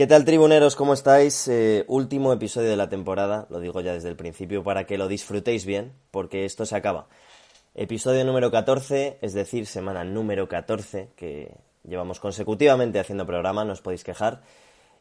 ¿Qué tal, tribuneros? ¿Cómo estáis? Eh, último episodio de la temporada, lo digo ya desde el principio, para que lo disfrutéis bien, porque esto se acaba. Episodio número 14, es decir, semana número 14, que llevamos consecutivamente haciendo programa, no os podéis quejar.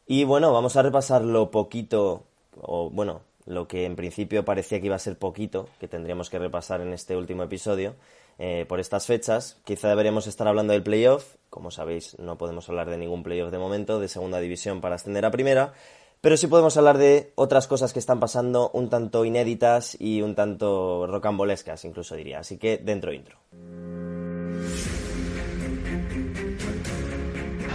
Y bueno, vamos a repasar lo poquito, o bueno, lo que en principio parecía que iba a ser poquito, que tendríamos que repasar en este último episodio. Eh, por estas fechas. Quizá deberíamos estar hablando del playoff. Como sabéis, no podemos hablar de ningún playoff de momento, de segunda división para ascender a primera. Pero sí podemos hablar de otras cosas que están pasando un tanto inéditas y un tanto rocambolescas, incluso diría. Así que dentro intro.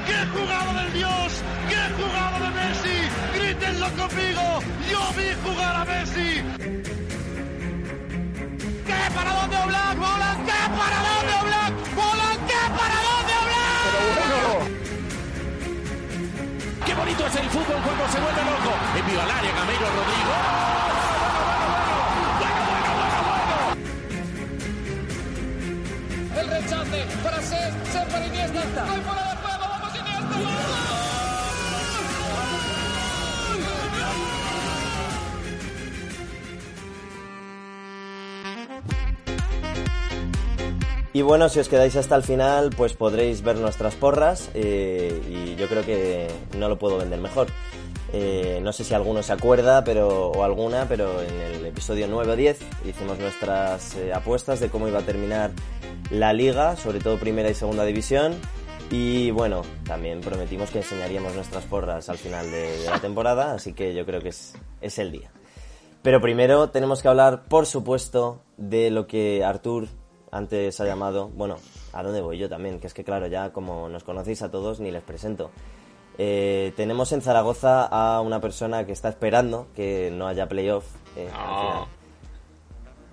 ¡Qué jugada del Dios! ¡Qué jugada de Messi! ¡Grítenlo conmigo! ¡Yo vi jugar a Messi! ¿Qué para dónde Oblak? ¿Qué para dónde Oblak? ¿Qué para dónde Oblak? Pero bueno. Qué bonito es el fútbol cuando se vuelve loco. Envío al área, Gameiro Rodrigo. Bueno, bueno, bueno, bueno. El rechace para ser, ser para Iniesta. ¡Hay fuera de juego! ¡Vamos Iniesta! ¡Gol! Y bueno, si os quedáis hasta el final, pues podréis ver nuestras porras eh, y yo creo que no lo puedo vender mejor. Eh, no sé si alguno se acuerda pero, o alguna, pero en el episodio 9 o 10 hicimos nuestras eh, apuestas de cómo iba a terminar la liga, sobre todo primera y segunda división. Y bueno, también prometimos que enseñaríamos nuestras porras al final de, de la temporada, así que yo creo que es, es el día. Pero primero tenemos que hablar, por supuesto, de lo que Artur antes ha llamado, bueno, ¿a dónde voy yo también? Que es que claro, ya como nos conocéis a todos, ni les presento. Eh, tenemos en Zaragoza a una persona que está esperando que no haya playoff. eh, No.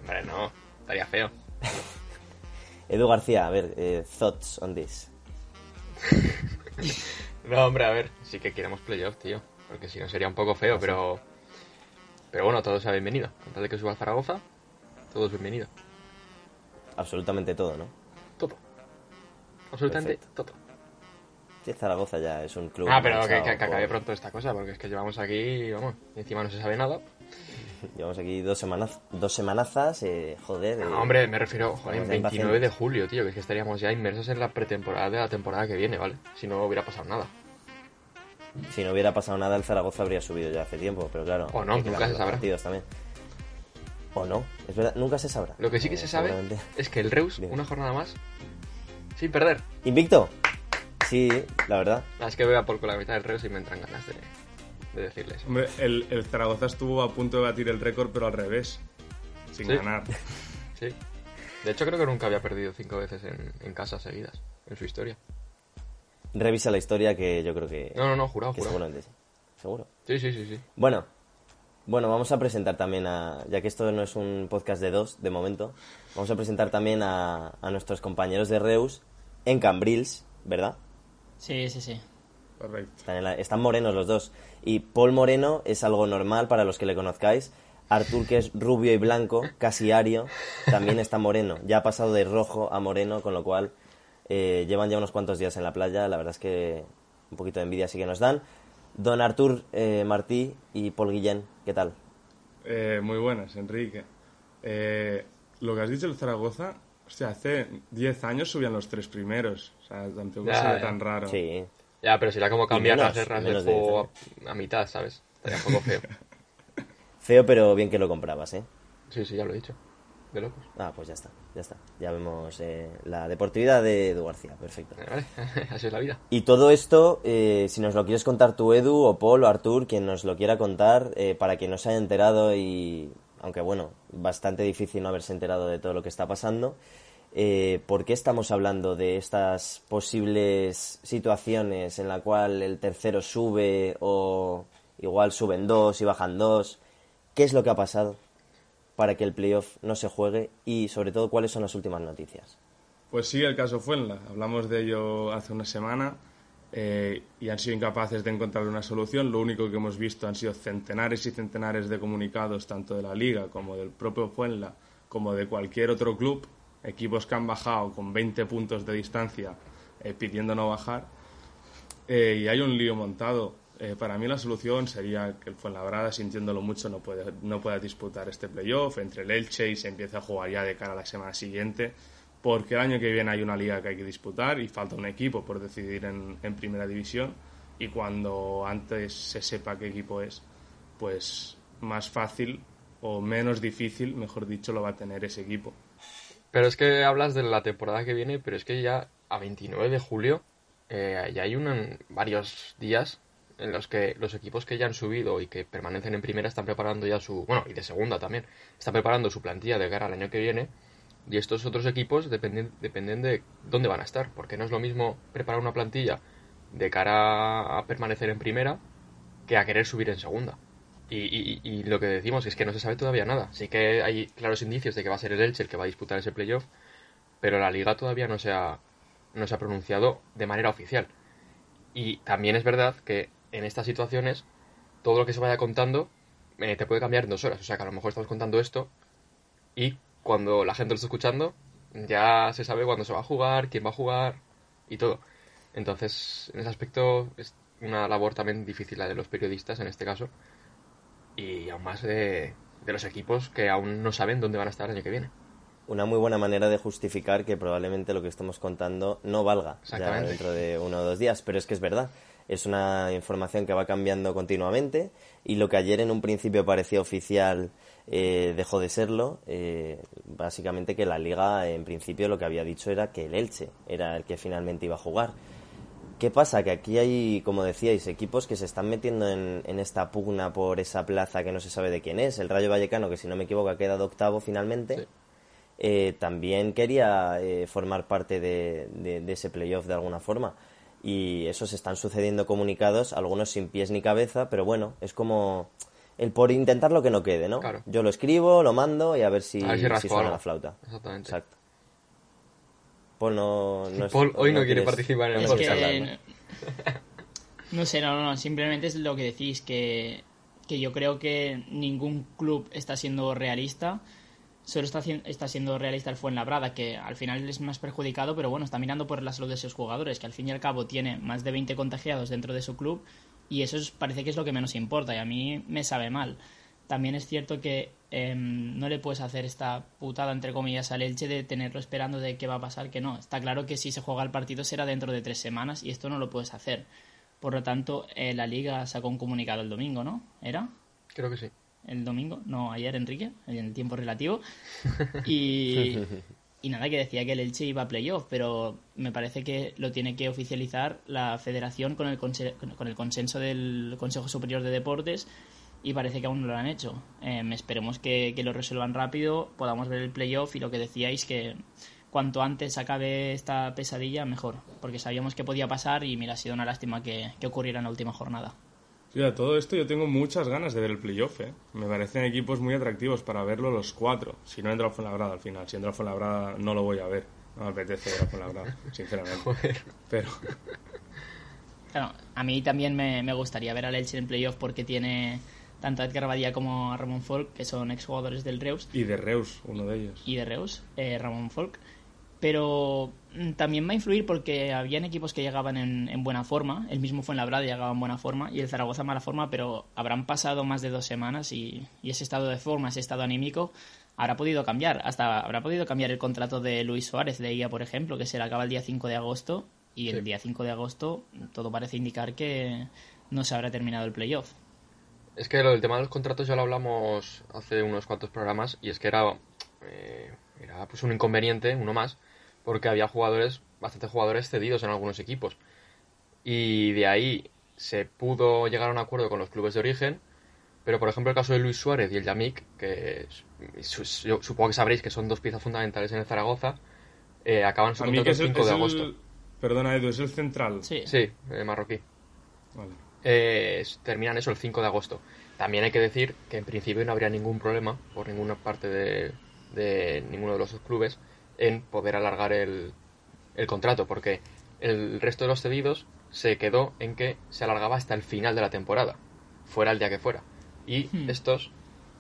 Hombre, no. Estaría feo. Edu García, a ver, eh, thoughts on this. No, hombre, a ver. Sí que queremos playoff, tío. Porque si no sería un poco feo, pero... Pero bueno, todo sea bienvenido. Con tal de que suba a Zaragoza, todo es bienvenido. Absolutamente todo, ¿no? Todo. Absolutamente Perfecto. todo. Sí, Zaragoza ya es un club. Ah, pero que, que- que acabe por- pronto esta cosa, porque es que llevamos aquí, vamos, encima no se sabe nada. Llevamos aquí dos, semanas, dos semanazas, eh, joder. eh, No, hombre, me refiero, joder, Estamos ya 29 de julio, tío, que es que estaríamos ya inmersos en la pretemporada de la temporada que viene, ¿vale? Si no hubiera pasado nada. Si no hubiera pasado nada, el Zaragoza habría subido ya hace tiempo, pero claro. O no, nunca se sabrá. partidos también. O no, es verdad, nunca se sabrá. Lo que sí que Eh, se sabe seguramente. es que el Reus, Bien. una jornada más, sin perder. ¿Invicto? Sí, la verdad. Ah, Es que veo a por con la mitad del Reus y me entran ganas de, de decirles. Hombre, el, el Zaragoza estuvo a punto de batir el récord, pero al revés. Sin Sí. ganar. Sí. De hecho, creo que nunca había perdido cinco veces en, en casa seguidas, en su historia. Revisa la historia que yo creo que. No, no, no, jurado, jurado. Seguro. Sí, sí, sí, sí. Bueno, bueno, vamos a presentar también a. Ya que esto no es un podcast de dos, de momento, vamos a presentar también a, a nuestros compañeros de Reus en Cambrils, ¿verdad? Sí, sí, sí. Correcto. Están, en la- están morenos los dos. Y Paul Moreno es algo normal para los que le conozcáis. Artur, que es rubio y blanco, casi ario, también está moreno. Ya ha pasado de rojo a moreno, con lo cual eh, llevan ya unos cuantos días en la playa. La verdad es que un poquito de envidia sí que nos dan. Don Artur eh, Martí y Paul Guillén, ¿qué tal? Eh, muy buenas, Enrique. Eh, lo que has dicho del Zaragoza, o sea, hace 10 años subían los tres primeros. O sea, tampoco Ya, ya. tan raro. Sí. Ya, pero será como cambiar menos, las guerras menos del de juego a, a mitad, ¿sabes? Estaría un poco feo. Feo, pero bien que lo comprabas, ¿eh? Sí, sí, ya lo he dicho. De locos. Ah, pues ya está, ya está. Ya vemos eh, la deportividad de Edu García, perfecto. Vale, así es la vida. Y todo esto, eh, si nos lo quieres contar tú, Edu, o Paul, o Artur, quien nos lo quiera contar, eh, para que no se haya enterado y, aunque bueno, bastante difícil no haberse enterado de todo lo que está pasando, eh, ¿por qué estamos hablando de estas posibles situaciones en la cual el tercero sube o igual suben dos y bajan dos. ¿Qué es lo que ha pasado para que el playoff no se juegue y sobre todo cuáles son las últimas noticias? Pues sí, el caso Fuenla. Hablamos de ello hace una semana eh, y han sido incapaces de encontrar una solución. Lo único que hemos visto han sido centenares y centenares de comunicados, tanto de la liga como del propio Fuenla, como de cualquier otro club, equipos que han bajado con 20 puntos de distancia eh, pidiendo no bajar. Eh, y hay un lío montado. Para mí la solución sería que el Fuenlabrada, sintiéndolo mucho, no, puede, no pueda disputar este playoff entre el Elche y se empiece a jugar ya de cara a la semana siguiente porque el año que viene hay una liga que hay que disputar y falta un equipo por decidir en, primera división y cuando antes se sepa qué equipo es, pues más fácil o menos difícil, mejor dicho, lo va a tener ese equipo. Pero es que hablas de la temporada que viene, pero es que ya a 29 de julio eh, ya hay varios días en los que los equipos que ya han subido y que permanecen en primera están preparando ya su, bueno, y de segunda también, están preparando su plantilla de cara al año que viene y estos otros equipos dependen, dependen de dónde van a estar, porque no es lo mismo preparar una plantilla de cara a permanecer en primera que a querer subir en segunda. Y, lo que decimos es que no se sabe todavía nada. Sí que hay claros indicios de que va a ser el Elche el que va a disputar ese playoff, pero la liga todavía no se ha, no se ha pronunciado de manera oficial. Y también es verdad que en estas situaciones todo lo que se vaya contando eh, te puede cambiar en dos horas. O sea que a lo mejor estamos contando esto y cuando la gente lo está escuchando, ya se sabe cuándo se va a jugar, quién va a jugar y todo. Entonces, en ese aspecto es una labor también difícil la de los periodistas en este caso y aún más de, los equipos que aún no saben dónde van a estar el año que viene. Una muy buena manera de justificar que probablemente lo que estamos contando no valga ya dentro de uno o dos días, pero es que es verdad. Es una información que va cambiando continuamente y lo que ayer en un principio parecía oficial eh, dejó de serlo. Eh, básicamente que la liga, en principio, lo que había dicho era que el Elche era el que finalmente iba a jugar. ¿Qué pasa? Que aquí hay, como decíais, equipos que se están metiendo en, esta pugna por esa plaza que no se sabe de quién es. El Rayo Vallecano, que si no me equivoco ha quedado octavo finalmente, eh, también quería formar parte de, de ese playoff de alguna forma. Y eso se están sucediendo comunicados, algunos sin pies ni cabeza, pero bueno, es como el por intentar lo que no quede, ¿no? Claro. Yo lo escribo, lo mando y a ver si, suena la flauta. Exactamente. Exacto. Paul no, Paul hoy no, quiere participar en el podcast. no sé, no, no, simplemente es lo que decís, que, que yo creo que ningún club está siendo realista solo está, está siendo realista el Fuenlabrada, que al final es más perjudicado, pero bueno, está mirando por la salud de sus jugadores, que al fin y al cabo tiene más de 20 contagiados dentro de su club y eso parece que es lo que menos importa y a mí me sabe mal. También es cierto que em, no le puedes hacer esta putada, entre comillas, al Elche de tenerlo esperando de qué va a pasar, que no. Está claro que si se juega el partido será dentro de tres semanas y esto no lo puedes hacer. Por lo tanto, eh, la liga sacó un comunicado el domingo, ¿no? ¿Era? Creo que sí. El domingo, no ayer, Enrique, en el tiempo relativo. Y, y nada, que decía que el Elche iba a playoff, pero me parece que lo tiene que oficializar la federación con el, con el consenso del Consejo Superior de Deportes y parece que aún no lo han hecho. Em, esperemos que, lo resuelvan rápido, podamos ver el playoff y lo que decíais que cuanto antes acabe esta pesadilla, mejor, porque sabíamos que podía pasar y mira, ha sido una lástima que ocurriera en la última jornada. Sí, a todo esto yo tengo muchas ganas de ver el playoff, ¿eh? Me parecen equipos muy atractivos para verlo los cuatro. Si no entra Fuenlabrada al final. Si entra Fuenlabrada no lo voy a ver. No me apetece ver al Fuenlabrada, sinceramente. Pero... Claro, a mí también me, me gustaría ver al Elche en playoff porque tiene tanto a Edgar Badía como a Ramón Folk, que son exjugadores del Reus. Y de Reus, uno de ellos. Y de Reus, eh, Ramón Folk pero mm, también va a influir porque habían equipos que llegaban en, buena forma, el mismo fue en Fuenlabrada llegaba en buena forma y el Zaragoza en mala forma, pero habrán pasado más de dos semanas y, ese estado de forma, ese estado anímico, habrá podido cambiar. Hasta habrá podido cambiar el contrato de Luis Suárez de IA, por ejemplo, que se le acaba el día 5 de agosto y el día 5 de agosto todo parece indicar que no se habrá terminado el playoff. Es que lo del tema de los contratos ya lo hablamos hace unos cuantos programas y es que era, eh, era pues un inconveniente, uno más, porque había jugadores, bastantes jugadores cedidos en algunos equipos. Y de ahí se pudo llegar a un acuerdo con los clubes de origen, pero por ejemplo el caso de Luis Suárez y el Yamik, que yo supongo que sabréis que son dos piezas fundamentales en el Zaragoza, eh, acaban su contrato el 5 de agosto. Perdona Edu, ¿es el central? Sí, sí marroquí. Vale. eh, terminan eso el 5 de agosto. También hay que decir que en principio no habría ningún problema por ninguna parte de, de ninguno de los clubes en poder alargar el, el contrato, porque el resto de los cedidos se quedó en que se alargaba hasta el final de la temporada, fuera el día que fuera. Y Hmm. estos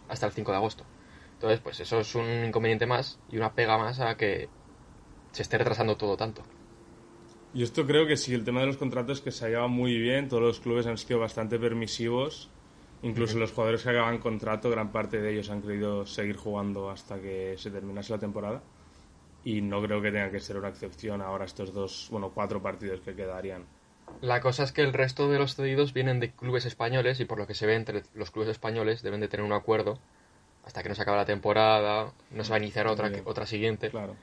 hasta el 5 de agosto. Entonces, pues eso es un inconveniente más y una pega más a que se esté retrasando todo tanto. Y esto creo que sí, el tema de los contratos que se ha llevado muy bien, todos los clubes han sido bastante permisivos, incluso los jugadores que acaban contrato, gran parte de ellos han querido seguir jugando hasta que se terminase la temporada. Y no creo que tenga que ser una excepción ahora estos dos, bueno, cuatro partidos que quedarían. La cosa es que el resto de los cedidos vienen de clubes españoles y por lo que se ve entre los clubes españoles deben de tener un acuerdo hasta que no se acabe la temporada, no se va a iniciar otra, Bien. otra siguiente. Claro.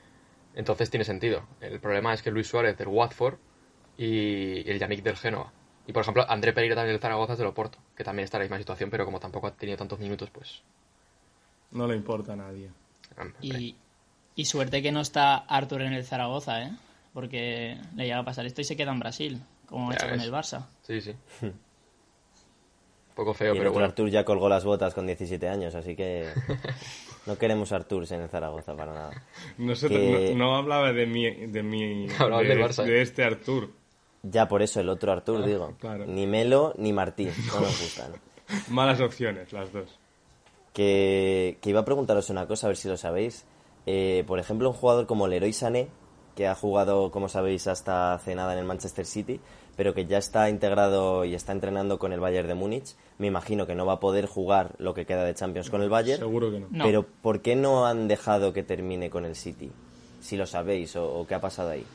Entonces tiene sentido. El problema es que Luis Suárez del Watford y el Yannick del Génova. Y por ejemplo, André Pereira también del Zaragoza es del Oporto, que también está en la misma situación, pero como tampoco ha tenido tantos minutos, pues. No le importa a nadie. Y, y suerte que no está Arthur en el Zaragoza, ¿eh? Porque le llega a pasar esto y se queda en Brasil, como ha hecho con el Barça. Sí, sí. Un poco feo, y el pero otro bueno. Artur ya colgó las botas con 17 años, así que no queremos Arturs en el Zaragoza para nada. No, se Que- no, no hablaba de mi, de mi, Hablaba de, del Barça, de este Artur. Ya por eso el otro Artur, digo. claro. Ni Melo ni Martín, no nos gustan. Malas opciones, las dos. Que, que iba a preguntaros una cosa, a ver si lo sabéis. Eh, por ejemplo, un jugador como Leroy Sané, que ha jugado, como sabéis, hasta hace nada en el Manchester City, pero que ya está integrado y está entrenando con el Bayern de Múnich, me imagino que no va a poder jugar lo que queda de Champions con el Bayern. Seguro que no. No. Pero ¿por qué no han dejado que termine con el City? Si lo sabéis o, o qué ha pasado ahí.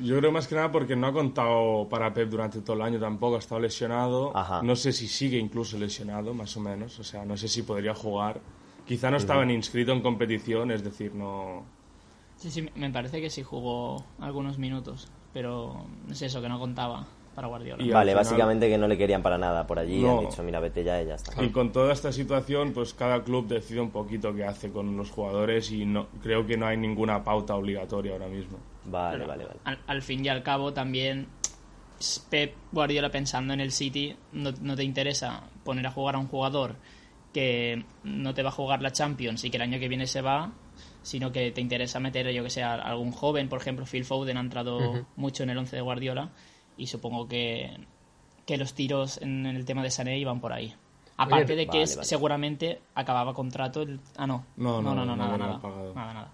Yo creo más que nada porque no ha contado para Pep durante todo el año tampoco, ha estado lesionado. Ajá. No sé si sigue incluso lesionado, más o menos. O sea, no sé si podría jugar. Quizá no estaba ni inscrito en competición, es decir, no. Sí, sí, me parece que sí jugó algunos minutos, pero es eso, que no contaba para Guardiola. Y vale, final- básicamente que no le querían para nada por allí. No. Han dicho, mira, vete ya y ya está. Y con toda esta situación, pues cada club decide un poquito qué hace con los jugadores y no creo que no hay ninguna pauta obligatoria ahora mismo. Vale, Pero vale, vale. Al, al fin y al cabo también Pep Guardiola pensando en el City no, no te interesa poner a jugar a un jugador que no te va a jugar la Champions y que el año que viene se va sino que te interesa meter yo que sé a algún joven por ejemplo Phil Foden ha entrado mucho en el 11 de Guardiola y supongo que, que los tiros en, el tema de Sané iban por ahí aparte de que vale, es- vale. seguramente acababa contrato el... ah no No, no no, no, no nada nada, pagado. nada nada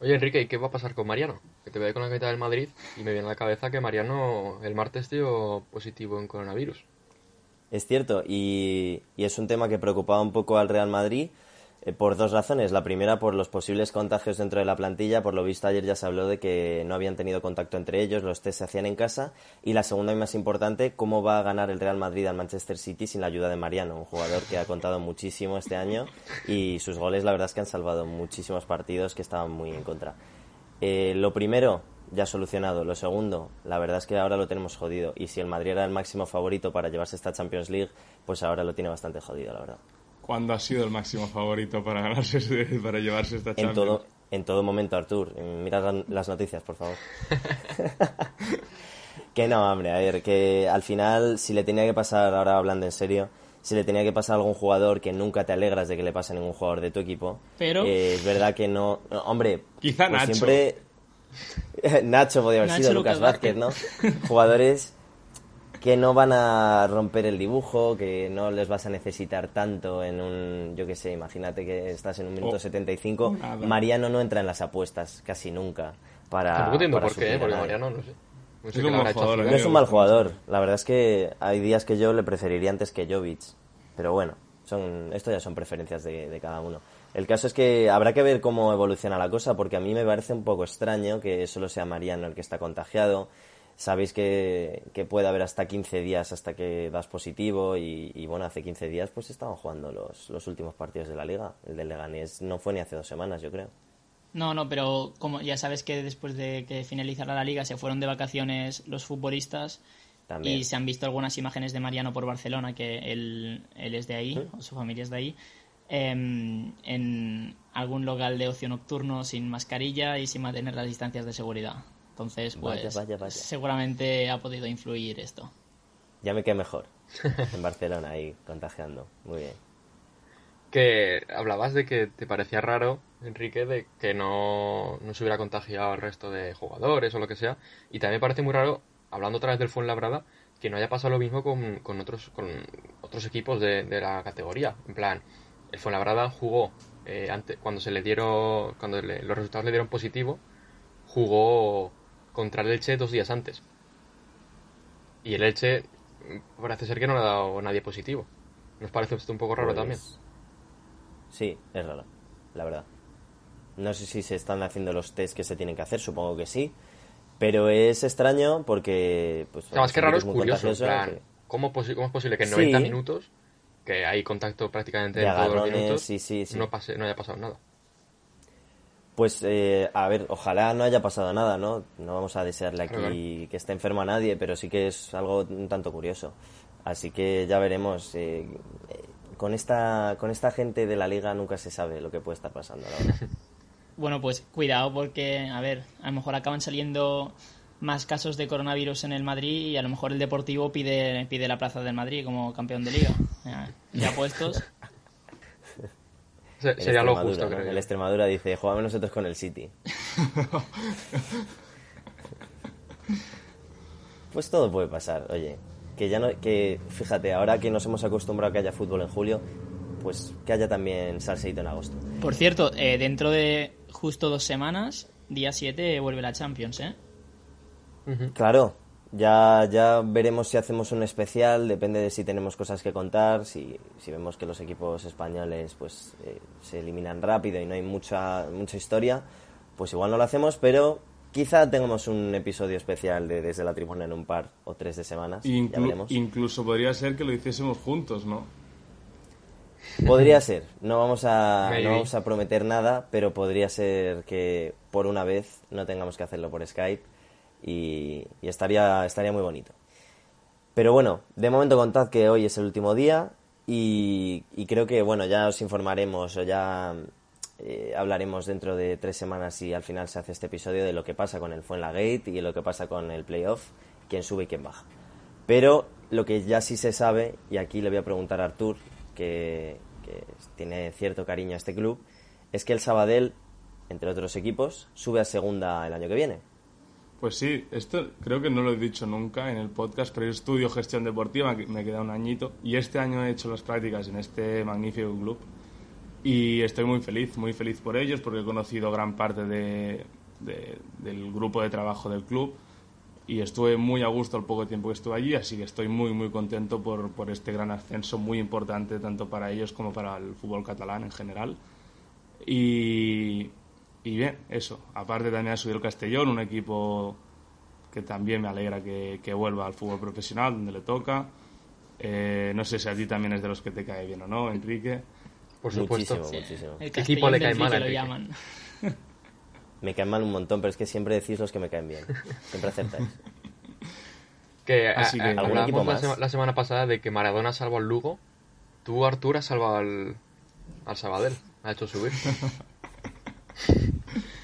Oye, Enrique, ¿y qué va a pasar con Mariano? Que te veo con la camiseta del Madrid y me viene a la cabeza que Mariano el martes dio positivo en coronavirus. Es cierto, y, es un tema que preocupaba un poco al Real Madrid eh, por dos razones. La primera, por los posibles contagios dentro de la plantilla. Por lo visto, ayer ya se habló de que no habían tenido contacto entre ellos, los test se hacían en casa. Y la segunda y más importante, cómo va a ganar el Real Madrid al Manchester City sin la ayuda de Mariano, un jugador que ha contado muchísimo este año y sus goles, la verdad es que han salvado muchísimos partidos que estaban muy en contra. Eh, lo primero, ya solucionado. Lo segundo, la verdad es que ahora lo tenemos jodido. Y si el Madrid era el máximo favorito para llevarse esta Champions League, pues ahora lo tiene bastante jodido, la verdad. ¿Cuándo ha sido el máximo favorito para ganarse para llevarse esta En Champions? todo, en todo momento, Artur. Mira la- las noticias, por favor. que no, hombre, a ver, que al final, si le tenía que pasar, ahora hablando en serio, si le tenía que pasar a algún jugador que nunca te alegras de que le pase a ningún jugador de tu equipo, Pero- eh, es verdad que no. no, hombre, Quizá pues Nacho. siempre. Nacho podría haber Nacho, sido, Lucas Lucas Vázquez, ¿no? Jugadores que no van a romper el dibujo, que no les vas a necesitar tanto en un, yo qué sé, imagínate que estás en un minuto Oh, 75, nada. Mariano no entra en las apuestas casi nunca para Tampoco entiendo para por qué, a porque. Mariano, no sé. No un jugador, ¿eh? es un mal jugador, la verdad es que hay días que yo le preferiría antes que Jovic, pero bueno, son, esto ya son preferencias de, de cada uno. El caso es que habrá que ver cómo evoluciona la cosa, porque a mí me parece un poco extraño que solo sea Mariano el que está contagiado. Sabéis que, que puede haber hasta 15 días hasta que das positivo y, y, bueno, hace 15 días pues estaban jugando los, los últimos partidos de la liga. El del Leganés no fue ni hace dos semanas, yo creo. No, no, pero como ya sabes que después de que finalizara la liga se fueron de vacaciones los futbolistas También. y se han visto algunas imágenes de Mariano por Barcelona, que él, él es de ahí, o su familia es de ahí, en algún local de ocio nocturno sin mascarilla y sin mantener las distancias de seguridad. Entonces, pues Vaya, vaya, vaya. seguramente ha podido influir esto. Ya me quedé mejor. En Barcelona, ahí, contagiando. Muy bien. Que hablabas de que te parecía raro, Enrique, de que no, no se hubiera contagiado al resto de jugadores o lo que sea. Y también me parece muy raro, hablando otra vez del Fuenlabrada, que no haya pasado lo mismo con, con otros, con otros equipos de, de la categoría. En plan, el Fuenlabrada jugó eh, antes, cuando se le dieron, cuando le- los resultados le dieron positivo, jugó contra el Elche dos días antes. Y el Elche mm, parece ser que no le ha dado nadie positivo. ¿Nos parece esto un poco raro Pues, también? Sí, es raro, la verdad. No sé si se están haciendo los test que se tienen que hacer, supongo que sí. Pero es extraño porque. Pues, O sea, más que raro es curioso. plan, que- ¿cómo, posi- cómo es posible que en Sí. 90 minutos, que hay contacto prácticamente De en todos los minutos, sí, sí, sí. No, pase, no haya pasado nada? Pues, eh, a ver, ojalá no haya pasado nada, ¿no? No vamos a desearle aquí Claro. que esté enfermo a nadie, pero sí que es algo un tanto curioso. Así que ya veremos. eh, eh, con, esta, con esta gente de la liga nunca se sabe lo que puede estar pasando, la verdad. Bueno, pues cuidado porque, a ver, a lo mejor acaban saliendo más casos de coronavirus en el Madrid y a lo mejor el Deportivo pide, pide la plaza del Madrid como campeón de liga. Ya, ya puestos. Se- Sería lo justo, creo. El Extremadura dice, jugamos nosotros con el City. pues todo puede pasar, oye. Que ya no, que fíjate, ahora que nos hemos acostumbrado a que haya fútbol en julio, pues que haya también salseíto en agosto. Por cierto, eh, dentro de justo dos semanas, día 7, vuelve la Champions, ¿eh? Claro, ya, ya veremos si hacemos un especial, depende de si tenemos cosas que contar, si, si vemos que los equipos españoles pues eh, se eliminan rápido y no hay mucha, mucha historia, pues igual no lo hacemos, pero quizá tengamos un episodio especial de Desde la Tribuna en un par o tres de semanas, ya Inclu- veremos. incluso podría ser que lo hiciésemos juntos, ¿no? Podría ser, no vamos, a, no vamos a prometer nada, pero podría ser que por una vez no tengamos que hacerlo por Skype y, estaría, estaría muy bonito. Pero bueno, de momento contad que hoy es el último día y, y creo que bueno, ya os informaremos o ya eh, hablaremos dentro de tres semanas si al final se hace este episodio de lo que pasa con el Fuenlagate y lo que pasa con el playoff, quién sube y quién baja. Pero lo que ya sí se sabe, y aquí le voy a preguntar a Artur, que, que tiene cierto cariño a este club, es que el Sabadell, entre otros equipos, sube a segunda el año que viene. Pues sí, esto creo que no lo he dicho nunca en el podcast, pero yo estudio gestión deportiva, me queda un añito, y este año he hecho las prácticas en este magnífico club. Y estoy muy feliz, muy feliz por ellos, porque he conocido gran parte de- de- del grupo de trabajo del club y estuve muy a gusto al poco tiempo que estuve allí, así que estoy muy, muy contento por, por este gran ascenso, muy importante tanto para ellos como para el fútbol catalán en general. Y, y bien, eso. Aparte también ha subido el Castellón, un equipo que también me alegra que, que vuelva al fútbol profesional, donde le toca. Eh, no sé si a ti también es de los que te cae bien o no, Enrique. Por supuesto. Muchísimo, muchísimo. El ¿Qué equipo le cae mal a lo Enrique? llaman. Me caen mal un montón, pero es que siempre decís los que me caen bien. Siempre acertáis. Que, Así que, ¿algún equipo la, más? sema- la semana pasada de que Maradona salvó al Lugo. Tú, Artur, has salvado al, al Sabadell. Ha hecho subir.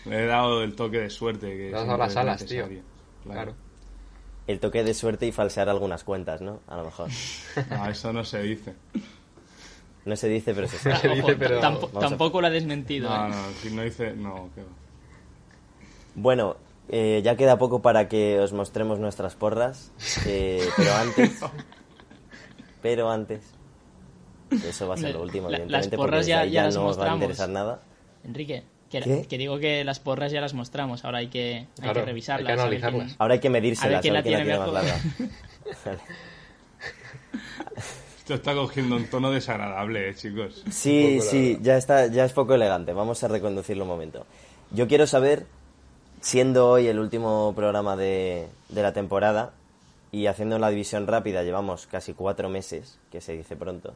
Le he dado el toque de suerte. Que Le has dado las alas, tío. necesario. Claro. El toque de suerte y falsear algunas cuentas, ¿no? A lo mejor. No, eso no se dice. No se dice, pero se Se sabe. dice, pero- Tampo- Vamos a- tampoco lo ha desmentido. No, ¿eh? no, si no dice. No, que va. Bueno, eh, ya queda poco para que os mostremos nuestras porras, eh, pero antes, pero antes, eso va a ser lo último, La- evidentemente, las porras porque ya- ahí ya las no os va a mostramos. interesar nada. Enrique, que, que digo que las porras ya las mostramos, ahora hay que, hay Claro, que hay que revisarlas. a ver analizarlas. quién- Ahora hay que A medírselas, ver quién la tiene más mejor. larga. Esto está cogiendo un tono desagradable, eh, chicos. Sí, sí, ya está, ya es poco elegante. Vamos a reconducirlo un momento. Yo quiero saber, siendo hoy el último programa de, de la temporada y haciendo la división rápida, llevamos casi cuatro meses, que se dice pronto.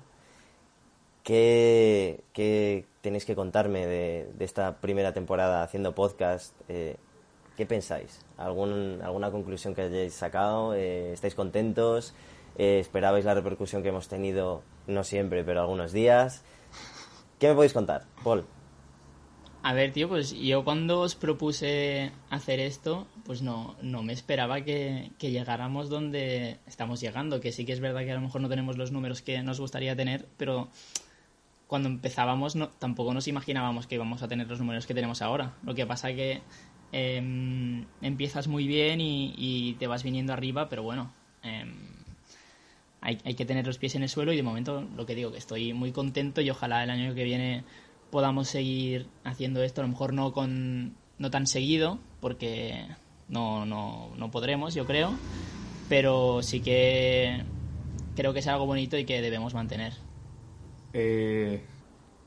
¿Qué, qué tenéis que contarme de, de esta primera temporada haciendo podcast? Eh, ¿Qué pensáis? ¿Algún, ¿Alguna conclusión que hayáis sacado? Eh, ¿Estáis contentos? Eh, ¿Esperabais la repercusión que hemos tenido? No siempre, pero algunos días. ¿Qué me podéis contar, Paul? A ver, tío, pues yo cuando os propuse hacer esto, pues no, no me esperaba que, que, llegáramos donde estamos llegando, que sí que es verdad que a lo mejor no tenemos los números que nos gustaría tener, pero cuando empezábamos no, tampoco nos imaginábamos que íbamos a tener los números que tenemos ahora. Lo que pasa que eh, empiezas muy bien y, y, te vas viniendo arriba, pero bueno, eh, hay, hay que tener los pies en el suelo y de momento lo que digo, que estoy muy contento y ojalá el año que viene podamos seguir haciendo esto, a lo mejor no con no tan seguido, porque no, no, no podremos, yo creo, pero sí que creo que es algo bonito y que debemos mantener. Eh,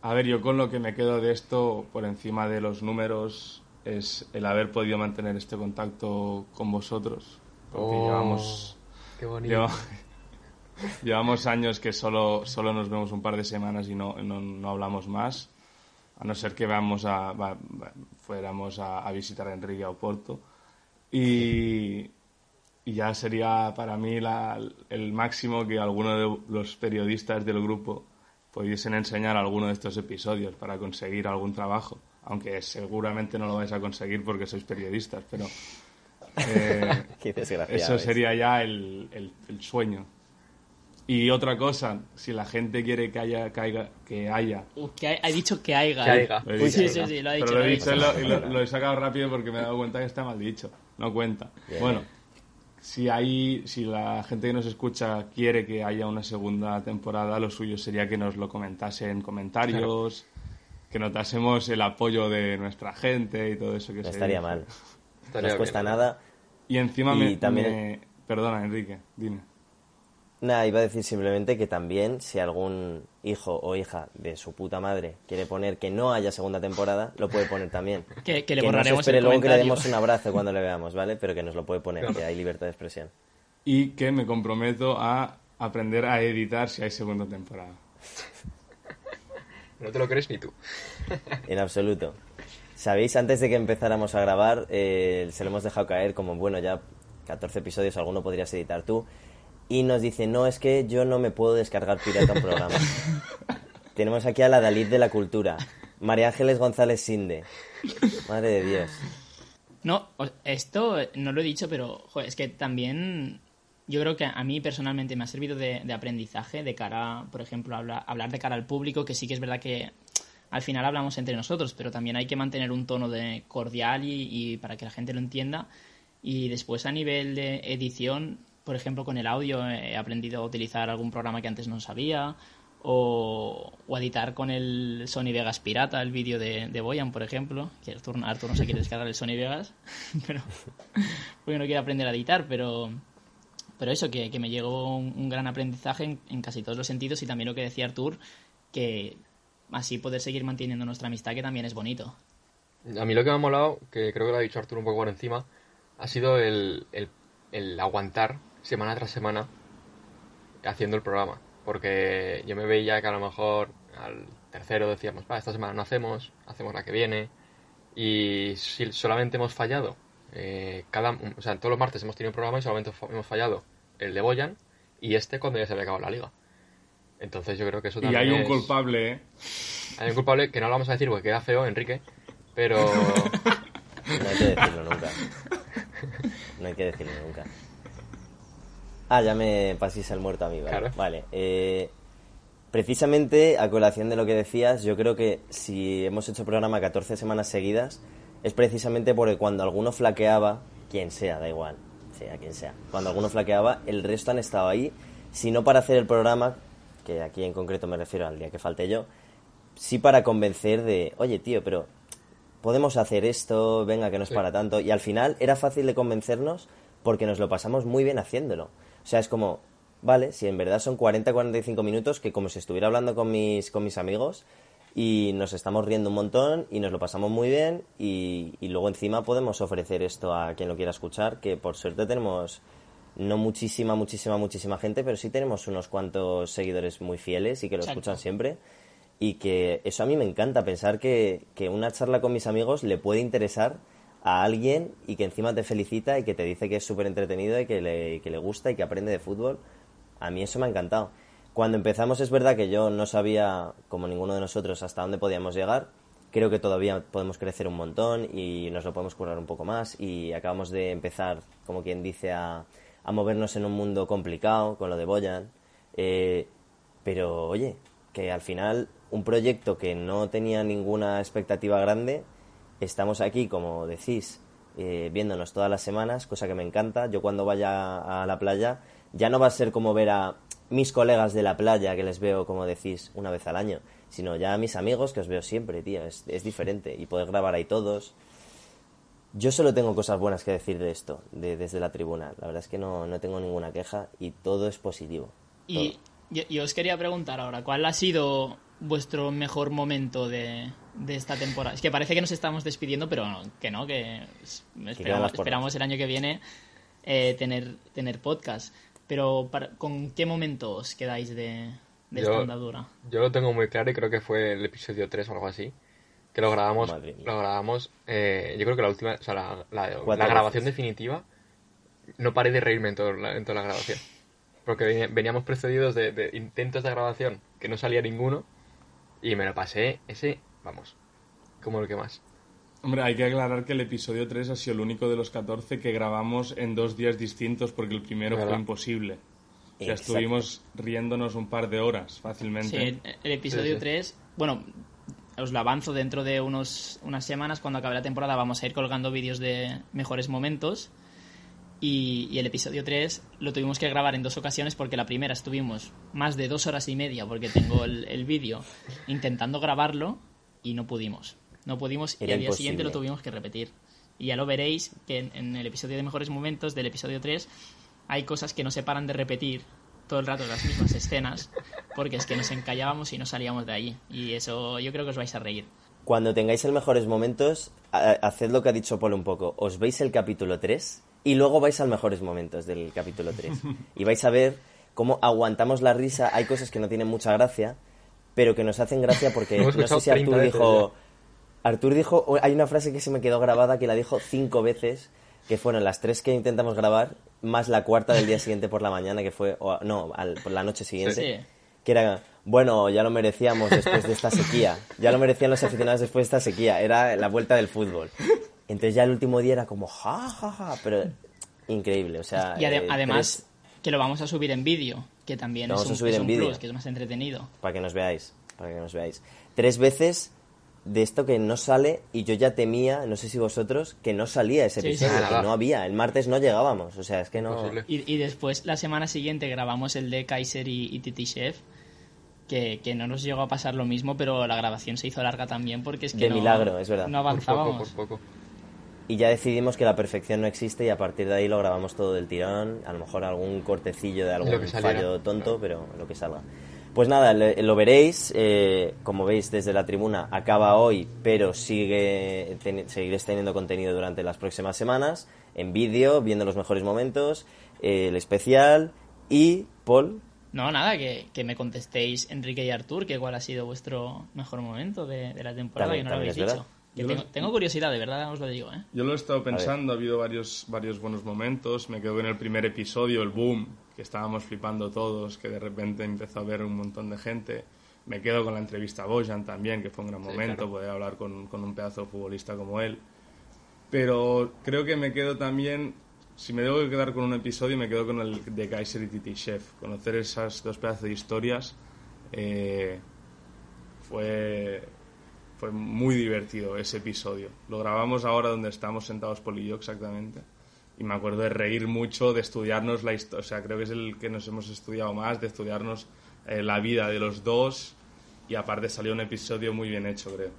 a ver, yo con lo que me quedo de esto, por encima de los números, es el haber podido mantener este contacto con vosotros. Porque Oh, llevamos, Qué bonito. lleva- llevamos años que solo, solo nos vemos un par de semanas y no, no, no hablamos más. A no ser que vamos a, va- fuéramos a, a visitar a Enrique a Oporto. Y, y ya sería para mí la- el máximo que alguno de los periodistas del grupo pudiesen enseñar alguno de estos episodios para conseguir algún trabajo. Aunque seguramente no lo vais a conseguir porque sois periodistas, pero eh, eso es. sería ya el, el- el sueño. Y otra cosa, si la gente quiere que haya, caiga, que haya Uh, que ha, ha dicho que haiga. Que lo he Uy, dicho. sí, sí, sí, lo ha dicho, Pero lo lo he dicho lo, lo- lo he sacado rápido porque me he dado cuenta que está mal dicho. No cuenta. Bien, bueno. Si hay, si la gente que nos escucha quiere que haya una segunda temporada, lo suyo sería que nos lo comentase en comentarios, que notásemos el apoyo de nuestra gente y todo eso que No se estaría dice. mal. Estaría no os bien, cuesta nada. Y encima Y me, también- me- Perdona, Enrique, dime. Nada, iba a decir simplemente que también si algún hijo o hija de su puta madre quiere poner que no haya segunda temporada, lo puede poner también. Que, que le no se borraremos espere el luego que le demos un abrazo cuando le veamos, ¿vale? Pero que nos lo puede poner, que hay libertad de expresión. Y que me comprometo a aprender a editar si hay segunda temporada. No te lo crees ni tú. En absoluto. Sabéis, antes de que empezáramos a grabar, eh, se lo hemos dejado caer como, bueno, ya 14 episodios, alguno podrías editar tú. Y nos dice, no, es que yo no me puedo descargar pirata un programa. Tenemos aquí a la Dalit de la cultura, María Ángeles González Sinde. Madre de Dios. No, esto eh, no lo he dicho, pero joder, es que también yo creo que a mí personalmente me ha servido de, de aprendizaje de cara, por ejemplo, a hablar, hablar de cara al público, que sí que es verdad que al final hablamos entre nosotros, pero también hay que mantener un tono de cordial y, y para que la gente lo entienda. Y después a nivel de edición, por ejemplo, con el audio eh, he aprendido a utilizar algún programa que antes no sabía. O, o editar con el Sony Vegas pirata, el vídeo de, de Boyan, por ejemplo. Que Artur, Artur no se quiere descargar el Sony Vegas, pero porque no quiere aprender a editar, pero, pero eso, que, que me llegó un, gran aprendizaje en, casi todos los sentidos y también lo que decía Artur, que así poder seguir manteniendo nuestra amistad, que también es bonito. A mí lo que me ha molado, que creo que lo ha dicho Arturo un poco por encima, ha sido el- el aguantar semana tras semana haciendo el programa. Porque yo me veía que a lo mejor al tercero decíamos, va, esta semana no hacemos, hacemos la que viene. Y si solamente hemos fallado, eh, cada, o sea, todos los martes hemos tenido un programa y solamente hemos fallado el de Boyan y este cuando ya se había acabado la liga. Entonces yo creo que eso Y también hay un es- culpable, ¿eh? Hay un culpable que no lo vamos a decir porque queda feo, Enrique, pero... No hay que decirlo nunca. No hay que decirlo nunca. Ah, ya me pasís el muerto a mí, vale. Claro. Vale. eh, precisamente, a colación de lo que decías, yo creo que si hemos hecho programa 14 semanas seguidas, es precisamente porque cuando alguno flaqueaba, quien sea, da igual, sea quien sea, cuando alguno flaqueaba, el resto han estado ahí, si no para hacer el programa, que aquí en concreto me refiero al día que falte yo, sí para convencer de, oye tío, pero podemos hacer esto, venga que no es Sí. para tanto. Y al final era fácil de convencernos porque nos lo pasamos muy bien haciéndolo. O sea, es como, vale, si en verdad son 40-45 minutos, que como si estuviera hablando con mis, con mis amigos y nos estamos riendo un montón y nos lo pasamos muy bien y, y luego encima podemos ofrecer esto a quien lo quiera escuchar, que por suerte tenemos no muchísima, muchísima, muchísima gente, pero sí tenemos unos cuantos seguidores muy fieles y que lo Exacto. escuchan siempre. Y que eso a mí me encanta, pensar que, que una charla con mis amigos le puede interesar a alguien y que encima te felicita y que te dice que es súper entretenido y que le, que le gusta y que aprende de fútbol. A mí eso me ha encantado. Cuando empezamos es verdad que yo no sabía, como ninguno de nosotros, hasta dónde podíamos llegar. creo que todavía podemos crecer un montón y nos lo podemos curar un poco más y acabamos de empezar, como quien dice, a, a movernos en un mundo complicado con lo de Boyan. Eh, pero oye, que al final un proyecto que no tenía ninguna expectativa grande, estamos aquí, como decís, eh, viéndonos todas las semanas, cosa que me encanta. Yo cuando vaya a la playa ya no va a ser como ver a mis colegas de la playa que les veo, como decís, una vez al año, sino ya a mis amigos que os veo siempre, tío. Es, es diferente y poder grabar ahí todos. Yo solo tengo cosas buenas que decir de esto, de, desde la tribuna. La verdad es que no, no tengo ninguna queja y todo es positivo. Y yo, yo os quería preguntar ahora, ¿cuál ha sido vuestro mejor momento de, de esta temporada? Es que parece que nos estamos despidiendo, pero no, que no, que esperamos, el año que viene eh, tener, tener podcast. Pero para- ¿con qué momento os quedáis de, de Yo- esta andadura? Yo lo tengo muy claro y creo que fue el episodio 3 o algo así. Que lo grabamos, lo grabamos, eh, yo creo que la última, o sea, la, la- grabación veces. definitiva, no paré de reírme en, todo la, en toda la grabación. Porque veníamos precedidos de, de intentos de grabación que no salía ninguno y me lo pasé ese, vamos, como el que más. Hombre, hay que aclarar que el episodio 3 ha sido el único de los 14 que grabamos en dos días distintos porque el primero fue imposible. O sea, Exacto. estuvimos riéndonos un par de horas fácilmente. Sí, el, el episodio Sí, sí. 3, bueno, os lo avanzo dentro de unos, unas semanas, cuando acabe la temporada, vamos a ir colgando vídeos de mejores momentos. Y, y el episodio 3 lo tuvimos que grabar en dos ocasiones porque la primera estuvimos más de dos horas y media, porque tengo el, el vídeo, intentando grabarlo y no pudimos. No pudimos y al día siguiente lo tuvimos que repetir. Y ya lo veréis que en, en el episodio de mejores momentos del episodio 3 hay cosas que no se paran de repetir todo el rato las mismas escenas porque es que nos encallábamos y no salíamos de ahí. Y eso yo creo que os vais a reír. Cuando tengáis el mejores momentos, ha- haced lo que ha dicho Paul un poco. Os veis el capítulo 3 y luego vais al mejores momentos del capítulo 3. Y vais a ver cómo aguantamos la risa. Hay cosas que no tienen mucha gracia, pero que nos hacen gracia porque no sé si 30 Artur dijo... Artur dijo... Hay una frase que se me quedó grabada que la dijo cinco veces, que fueron las tres que intentamos grabar, más la cuarta del día siguiente por la mañana, que fue... o- no, al- por la noche siguiente Sí. que era, bueno, ya lo merecíamos después de esta sequía, ya lo merecían los aficionados después de esta sequía, era la vuelta del fútbol. Entonces ya el último día era como, ja, ja, ja, pero increíble, o sea... Y ade- eh, además tres- que lo vamos a subir en vídeo, que también Lo es vamos a un, subir es en un vídeo. plus, que es más entretenido. para que nos veáis, para que nos veáis. Tres veces de esto que no sale y yo ya temía, no sé si vosotros, que no salía ese Sí, episodio, sí. que no había, el martes no llegábamos, o sea, es que no... Y, y después, la semana siguiente, grabamos el de Kaiser y, y Titi Chef, que, que no nos llegó a pasar lo mismo, pero la grabación se hizo larga también porque es que De no, milagro, es verdad. no Por poco, avanzábamos. por poco. Y ya decidimos que la perfección no existe y a partir de ahí lo grabamos todo del tirón. A lo mejor algún cortecillo de algún fallo tonto, pero lo que salga. Pues nada, le- lo veréis. eh, como veis desde la tribuna, acaba hoy, pero sigue ten- seguiréis teniendo contenido durante las próximas semanas. En vídeo, viendo los mejores momentos, eh, el especial y Paul. No, nada, que, que me contestéis Enrique y Artur, que cuál ha sido vuestro mejor momento de, de la temporada, También- que no lo habéis dicho. verdad. Yo tengo, los- tengo curiosidad, de verdad, os lo digo, ¿eh? Yo lo he estado pensando, ha habido varios, varios buenos momentos. Me quedo en el primer episodio, el boom, que estábamos flipando todos, que de repente empezó a ver un montón de gente. Me quedo con la entrevista a Bojan también, que fue un gran Sí, momento, claro. poder hablar con, con un pedazo de futbolista como él. Pero creo que me quedo también, si me debo quedar con un episodio, me quedo con el de Kaiser y Titi Chef. Conocer esas dos pedazos de historias eh, fue, fue muy divertido ese episodio. Lo grabamos ahora donde estamos sentados Poli y yo exactamente. Y me acuerdo de reír mucho, de estudiarnos la historia. O creo que es el que nos hemos estudiado más, de estudiarnos eh, la vida de los dos. Y aparte salió un episodio muy bien hecho, creo.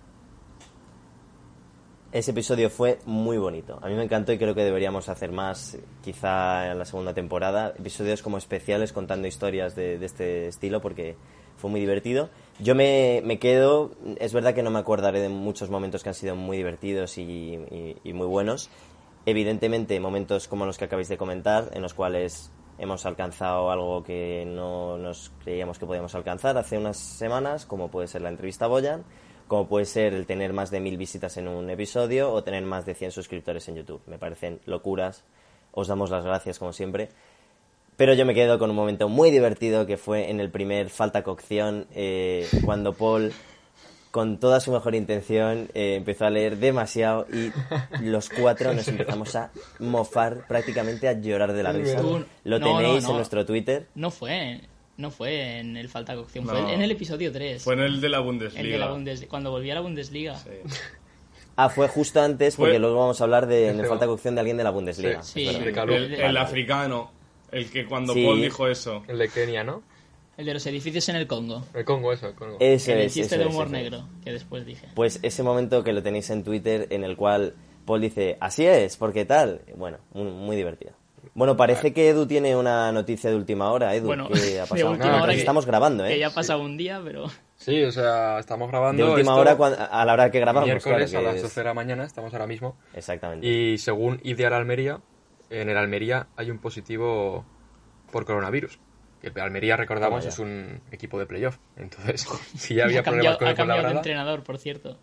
Ese episodio fue muy bonito. A mí me encantó y creo que deberíamos hacer más, quizá en la segunda temporada, episodios como especiales contando historias de este estilo porque fue muy divertido. Yo me, me quedo, es verdad que no me acordaré de muchos momentos que han sido muy divertidos y, muy buenos. Evidentemente, momentos como los que acabáis de comentar, en los cuales hemos alcanzado algo que no nos creíamos que podíamos alcanzar hace unas semanas, como puede ser la entrevista a Boyan, como puede ser el tener más de mil visitas en un episodio o tener más de 100 suscriptores en YouTube. Me parecen locuras. Os damos las gracias, como siempre. Pero yo me quedo con un momento muy divertido que fue en el primer Falta Cocción, eh, cuando Paul con toda su mejor intención, eh, empezó a leer demasiado y los cuatro nos empezamos a mofar, prácticamente a llorar de la risa. Lo no, no, tenéis no. en nuestro Twitter. No fue, no fue en el Falta Cocción, No. fue en el episodio 3. Fue en el de la Bundesliga. el de la Bundes- cuando volví a la Bundesliga. Sí. Ah, fue justo antes, Fue- porque luego vamos a hablar de en el falta cocción de alguien de la Bundesliga. Sí, el africano, el que cuando Sí. Paul dijo eso. El de Kenia, ¿no? El de los edificios en el Congo. El Congo, eso, el Congo. Ese el es, chiste ese de humor es. negro, que después dije. Pues ese momento que lo tenéis en Twitter en el cual Paul dice, así es, porque tal. Bueno, muy, muy divertido. Bueno, parece que Edu tiene una noticia de última hora, Edu. Bueno, ¿Qué ha de pasado? última hora Mientras que- estamos grabando, ¿eh? Que ya ha pasado un día, pero... Sí, o sea, estamos grabando. De última esto hora cuan- a la hora que grabamos, Miércoles claro, que a las es- 12 de la mañana, estamos ahora mismo. Exactamente. Y según Ideal Almería, en el Almería hay un positivo por coronavirus. Que el Almería, recordamos, es un equipo de playoff. Entonces, si ya había ha problemas cambiado, con ha el cambiado de entrenador, por cierto.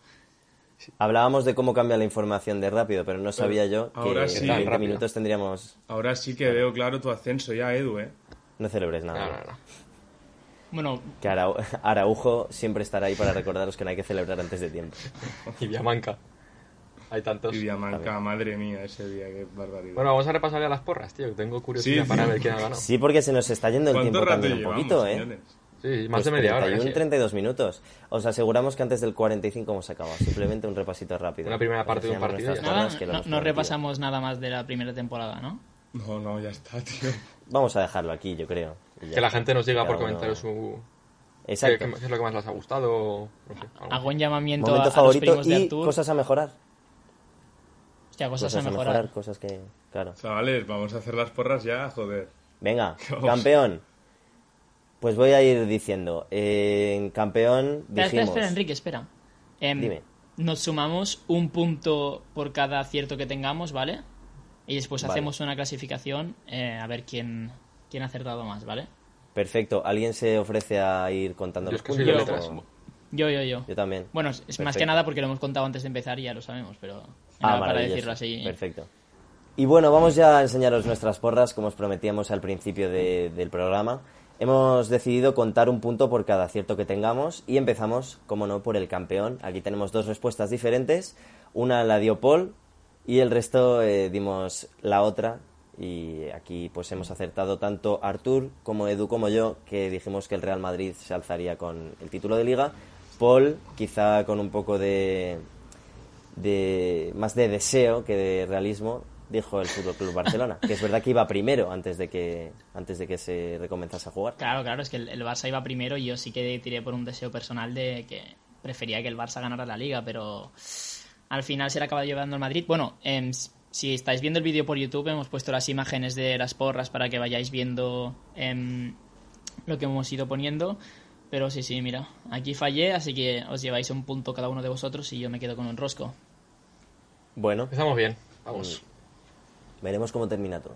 Hablábamos de cómo cambia la información de rápido, pero no sabía yo que ahora en sí. 20 Rápido. minutos tendríamos... Ahora sí que veo claro tu ascenso ya, Edu, ¿eh? No celebres nada. No, no, no. Bueno, Que Arau- Araujo siempre estará ahí para recordaros que no hay que celebrar antes de tiempo. Y Diamanca. Hay tantos. Y Diamanca, madre mía, ese día, qué barbaridad. Bueno, vamos a repasar ya las porras, tío. que Tengo curiosidad Sí, para tío. ver quién ha ganado. Sí, porque se nos está yendo el ¿Cuánto tiempo rato también un llevamos, poquito, ¿eh? señores? Sí, más Pues de media hora. 31, casi. 32 minutos. Os aseguramos que antes del 45 hemos acabado. Simplemente un repasito rápido. Una primera parte de un partido nada, no, no prometido. repasamos nada más de la primera temporada, ¿no? No, no, ya está, tío. Vamos a dejarlo aquí, yo creo. Que la gente nos diga por comentarios su... ¿Qué, Exacto. qué- qué es lo que más les ha gustado? No sé, algo. Hago un llamamiento a, Momento a los favorito primos de y Artur. cosas a mejorar. Hostia, cosas, Cosas a mejorar. cosas que... Claro. Chavales, vamos a hacer las porras ya, joder. Venga, Vamos. campeón. Pues voy a ir diciendo. eh, campeón Espera, espera, Enrique, espera. Em, Dime. Nos sumamos un punto por cada acierto que tengamos, ¿vale? Y después Vale. hacemos una clasificación eh, a ver quién, quién ha acertado más, ¿vale? Perfecto. ¿Alguien se ofrece a ir contando Yo los es que soy puntos? Yo, yo, yo. Yo también. Bueno, es más que nada porque lo hemos contado antes de empezar y ya lo sabemos, pero Ah, para decirlo así. Perfecto. Y bueno, vamos ya a enseñaros nuestras porras, como os prometíamos al principio de- del programa. Hemos decidido contar un punto por cada acierto que tengamos y empezamos, como no, por el campeón. Aquí tenemos dos respuestas diferentes. Una la dio Paul y el resto eh, dimos la otra. Y aquí pues hemos acertado tanto Artur como Edu como yo, que dijimos que el Real Madrid se alzaría con el título de liga. Paul, quizá con un poco de, de más de deseo que de realismo dijo el Fútbol Club Barcelona que es verdad que iba primero antes de que antes de que se recomenzase a jugar Claro, claro, es que el, Barça iba primero y yo sí que tiré por un deseo personal de que prefería que el Barça ganara la liga, pero al final se le acaba llevando el Madrid. Bueno, s- si estáis viendo el vídeo por YouTube, hemos puesto las imágenes de las porras para que vayáis viendo em, lo que hemos ido poniendo. Pero sí, sí, mira, aquí fallé, así que os lleváis un punto cada uno de vosotros y yo me quedo con un rosco. bueno Empezamos bien. Vamos. veremos cómo termina todo